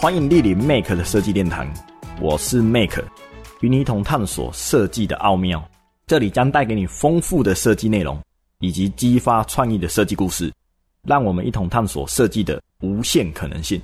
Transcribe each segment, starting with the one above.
欢迎莅临 Make 的设计殿堂，我是 Make，与你一同探索设计的奥妙。这里将带给你丰富的设计内容，以及激发创意的设计故事。让我们一同探索设计的无限可能性。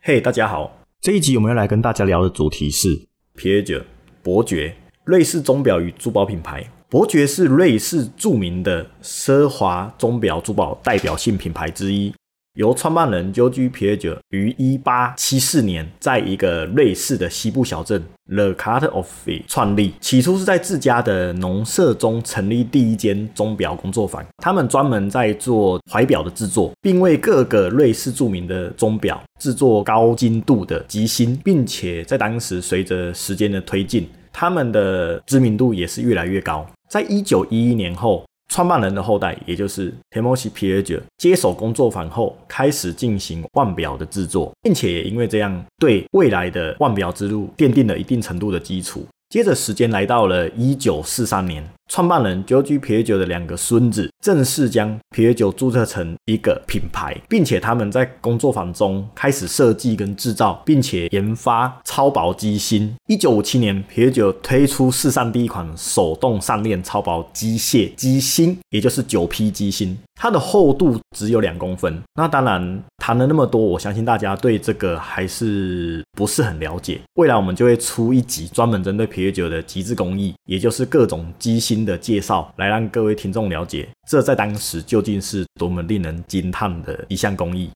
嘿，大家好，这一集我们要来跟大家聊的主题是皮爵伯爵，瑞士钟表与珠宝品牌。伯爵是瑞士著名的奢华钟表珠宝代表性品牌之一。由创办人 George Piaget 于1874年在一个瑞士的西部小镇 The Cut of Fee 创立。起初是在自家的农舍中成立第一间钟表工作坊。他们专门在做怀表的制作，并为各个瑞士著名的钟表制作高精度的机芯，并且在当时随着时间的推进，他们的知名度也是越来越高。在一九一一年后。创办人的后代，也就是 Temoshi p i e r g e 接手工作坊后，开始进行腕表的制作，并且也因为这样，对未来的腕表之路奠定了一定程度的基础。接着时间来到了一九四三年。创办人 George Piaget 的两个孙子正式将 Piaget 注册成一个品牌，并且他们在工作坊中开始设计跟制造，并且研发超薄机芯。一九五七年，Piaget 推出世上第一款手动上链超薄机械机芯，也就是九 P 机芯，它的厚度只有两公分。那当然谈了那么多，我相信大家对这个还是不是很了解。未来我们就会出一集专门针对 Piaget 的极致工艺，也就是各种机芯。的介绍来让各位听众了解，这在当时究竟是多么令人惊叹的一项工艺。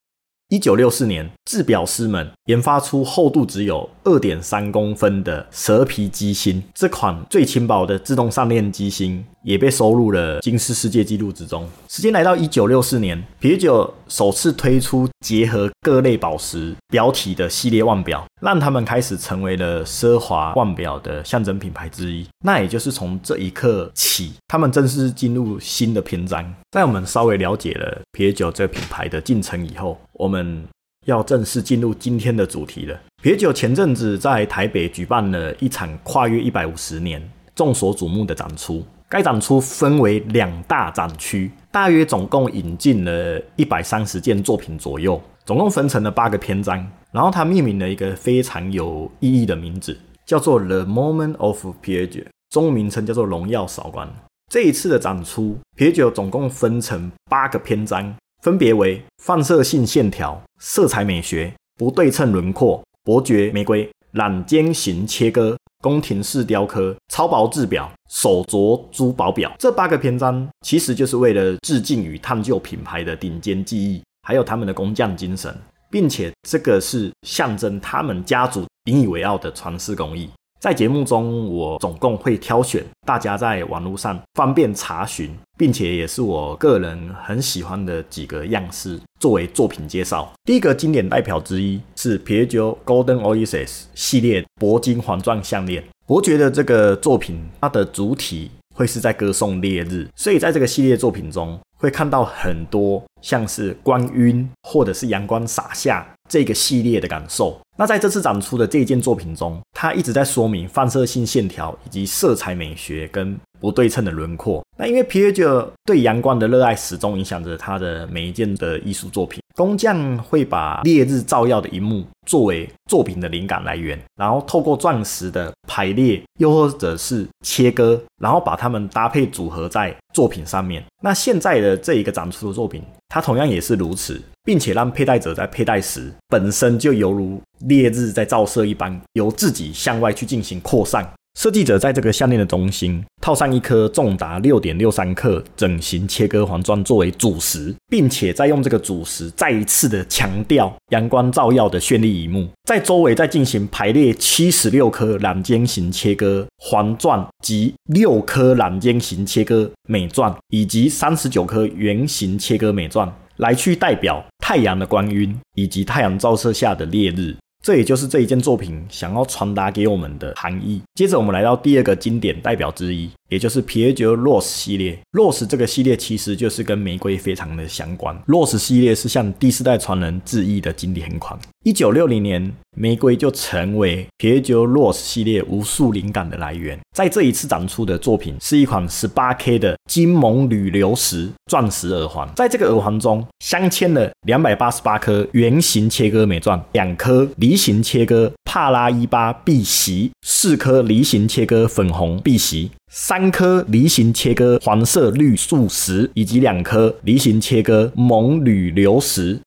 一九六四年，制表师们研发出厚度只有二点三公分的蛇皮机芯，这款最轻薄的自动上链机芯也被收入了金氏世界纪录之中。时间来到一九六四年，啤酒首次推出结合各类宝石表体的系列腕表，让他们开始成为了奢华腕表的象征品牌之一。那也就是从这一刻起，他们正式进入新的篇章。在我们稍微了解了啤酒这个品牌的进程以后，我们要正式进入今天的主题了。啤酒前阵子在台北举办了一场跨越一百五十年、众所瞩目的展出。该展出分为两大展区，大约总共引进了一百三十件作品左右，总共分成了八个篇章。然后它命名了一个非常有意义的名字，叫做 The Moment of Piaget，中文名称叫做荣耀韶光。这一次的展出，Piaget 总共分成八个篇章。分别为放射性线条、色彩美学、不对称轮廓、伯爵玫瑰、揽尖型切割、宫廷式雕刻、超薄制表、手镯珠宝表。这八个篇章其实就是为了致敬与探究品牌的顶尖技艺，还有他们的工匠精神，并且这个是象征他们家族引以为傲的传世工艺。在节目中，我总共会挑选大家在网络上方便查询，并且也是我个人很喜欢的几个样式作为作品介绍。第一个经典代表之一是 Piaget Golden Oasis 系列铂金环状项链。伯爵的这个作品，它的主体会是在歌颂烈日，所以在这个系列作品中会看到很多像是光晕或者是阳光洒下这个系列的感受。那在这次展出的这一件作品中，它一直在说明放射性线条以及色彩美学跟不对称的轮廓。那因为皮耶就对阳光的热爱始终影响着他的每一件的艺术作品。工匠会把烈日照耀的一幕作为作品的灵感来源，然后透过钻石的排列，又或者是切割，然后把它们搭配组合在作品上面。那现在的这一个展出的作品，它同样也是如此，并且让佩戴者在佩戴时本身就犹如烈日在照射一般，由自己向外去进行扩散。设计者在这个项链的中心套上一颗重达六点六三克整形切割黄钻作为主石，并且再用这个主石再一次的强调阳光照耀的绚丽一幕，在周围再进行排列七十六颗揽尖形切割黄钻及六颗揽尖形切割美钻，以及三十九颗圆形切割美钻，来去代表太阳的光晕以及太阳照射下的烈日。这也就是这一件作品想要传达给我们的含义。接着，我们来到第二个经典代表之一也就是皮耶酒 Rose 系列。Rose 这个系列其实就是跟玫瑰非常的相关。Rose 系列是向第四代传人致意的经典款。一九六零年，玫瑰就成为皮耶酒 Rose 系列无数灵感的来源。在这一次展出的作品是一款十八 K 的金蒙铝流石钻石耳环，在这个耳环中镶嵌了两百八十八颗圆形切割美钻，两颗梨形切割帕拉伊巴碧玺，四颗梨形切割粉红碧玺，三颗梨形切割黄色绿素石，以及两颗梨形切割蒙铝流石。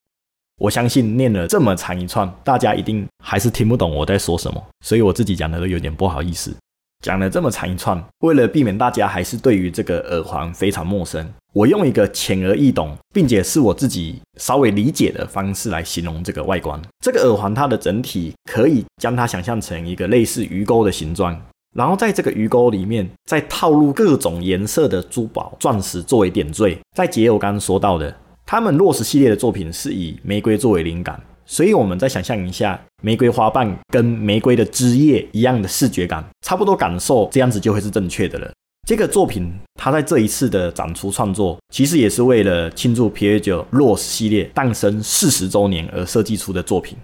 我相信念了这么长一串，大家一定还是听不懂我在说什么，所以我自己讲的都有点不好意思。讲了这么长一串，为了避免大家还是对于这个耳环非常陌生，我用一个浅而易懂，并且是我自己稍微理解的方式来形容这个外观。这个耳环它的整体可以将它想象成一个类似鱼钩的形状，然后在这个鱼钩里面再套入各种颜色的珠宝、钻石作为点缀。再结合我刚刚说到的。他们洛石系列的作品是以玫瑰作为灵感，所以我们再想象一下，玫瑰花瓣跟玫瑰的枝叶一样的视觉感，差不多感受这样子就会是正确的了。这个作品它在这一次的展出创作，其实也是为了庆祝皮耶九洛斯系列诞生四十周年而设计出的作品。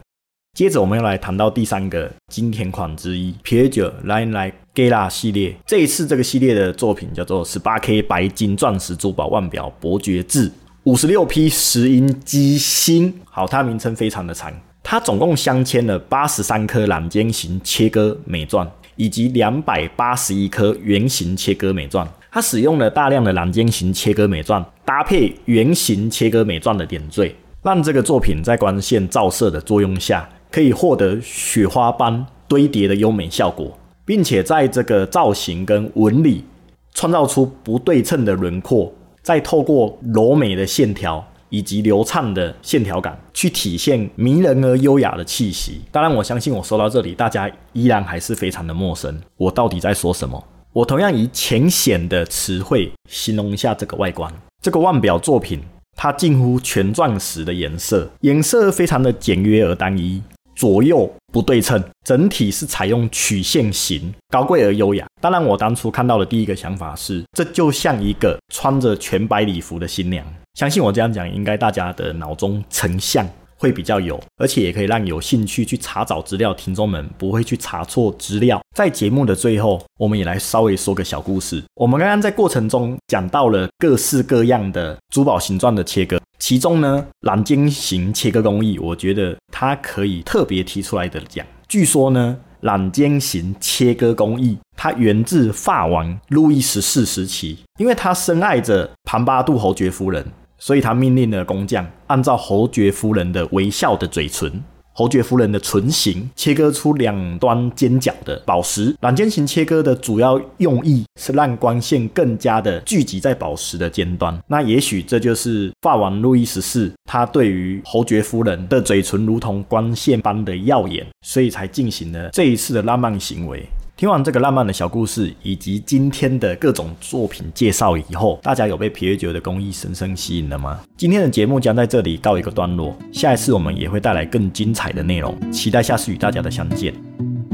接着我们要来谈到第三个经典款之一，皮耶九 Line Like Gala 系列。这一次这个系列的作品叫做十八 K 白金钻石珠宝腕表伯爵制。五十六批石英机芯，好，它名称非常的长。它总共镶嵌了八十三颗蓝尖形切割美钻，以及两百八十一颗圆形切割美钻。它使用了大量的蓝尖形切割美钻，搭配圆形切割美钻的点缀，让这个作品在光线照射的作用下，可以获得雪花般堆叠的优美效果，并且在这个造型跟纹理创造出不对称的轮廓。再透过柔美的线条以及流畅的线条感，去体现迷人而优雅的气息。当然，我相信我说到这里，大家依然还是非常的陌生。我到底在说什么？我同样以浅显的词汇形容一下这个外观。这个腕表作品，它近乎全钻石的颜色，颜色非常的简约而单一。左右不对称，整体是采用曲线型，高贵而优雅。当然，我当初看到的第一个想法是，这就像一个穿着全白礼服的新娘。相信我这样讲，应该大家的脑中成像。会比较有，而且也可以让有兴趣去查找资料听众们不会去查错资料。在节目的最后，我们也来稍微说个小故事。我们刚刚在过程中讲到了各式各样的珠宝形状的切割，其中呢，蓝尖型切割工艺，我觉得它可以特别提出来的讲。据说呢，蓝尖型切割工艺它源自法王路易十四时期，因为他深爱着庞巴杜侯爵夫人。所以他命令了工匠，按照侯爵夫人的微笑的嘴唇、侯爵夫人的唇形，切割出两端尖角的宝石。软尖型切割的主要用意是让光线更加的聚集在宝石的尖端。那也许这就是法王路易十四他对于侯爵夫人的嘴唇如同光线般的耀眼，所以才进行了这一次的浪漫行为。听完这个浪漫的小故事以及今天的各种作品介绍以后，大家有被皮耶酒的工艺深深吸引了吗？今天的节目将在这里告一个段落，下一次我们也会带来更精彩的内容，期待下次与大家的相见。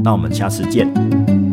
那我们下次见。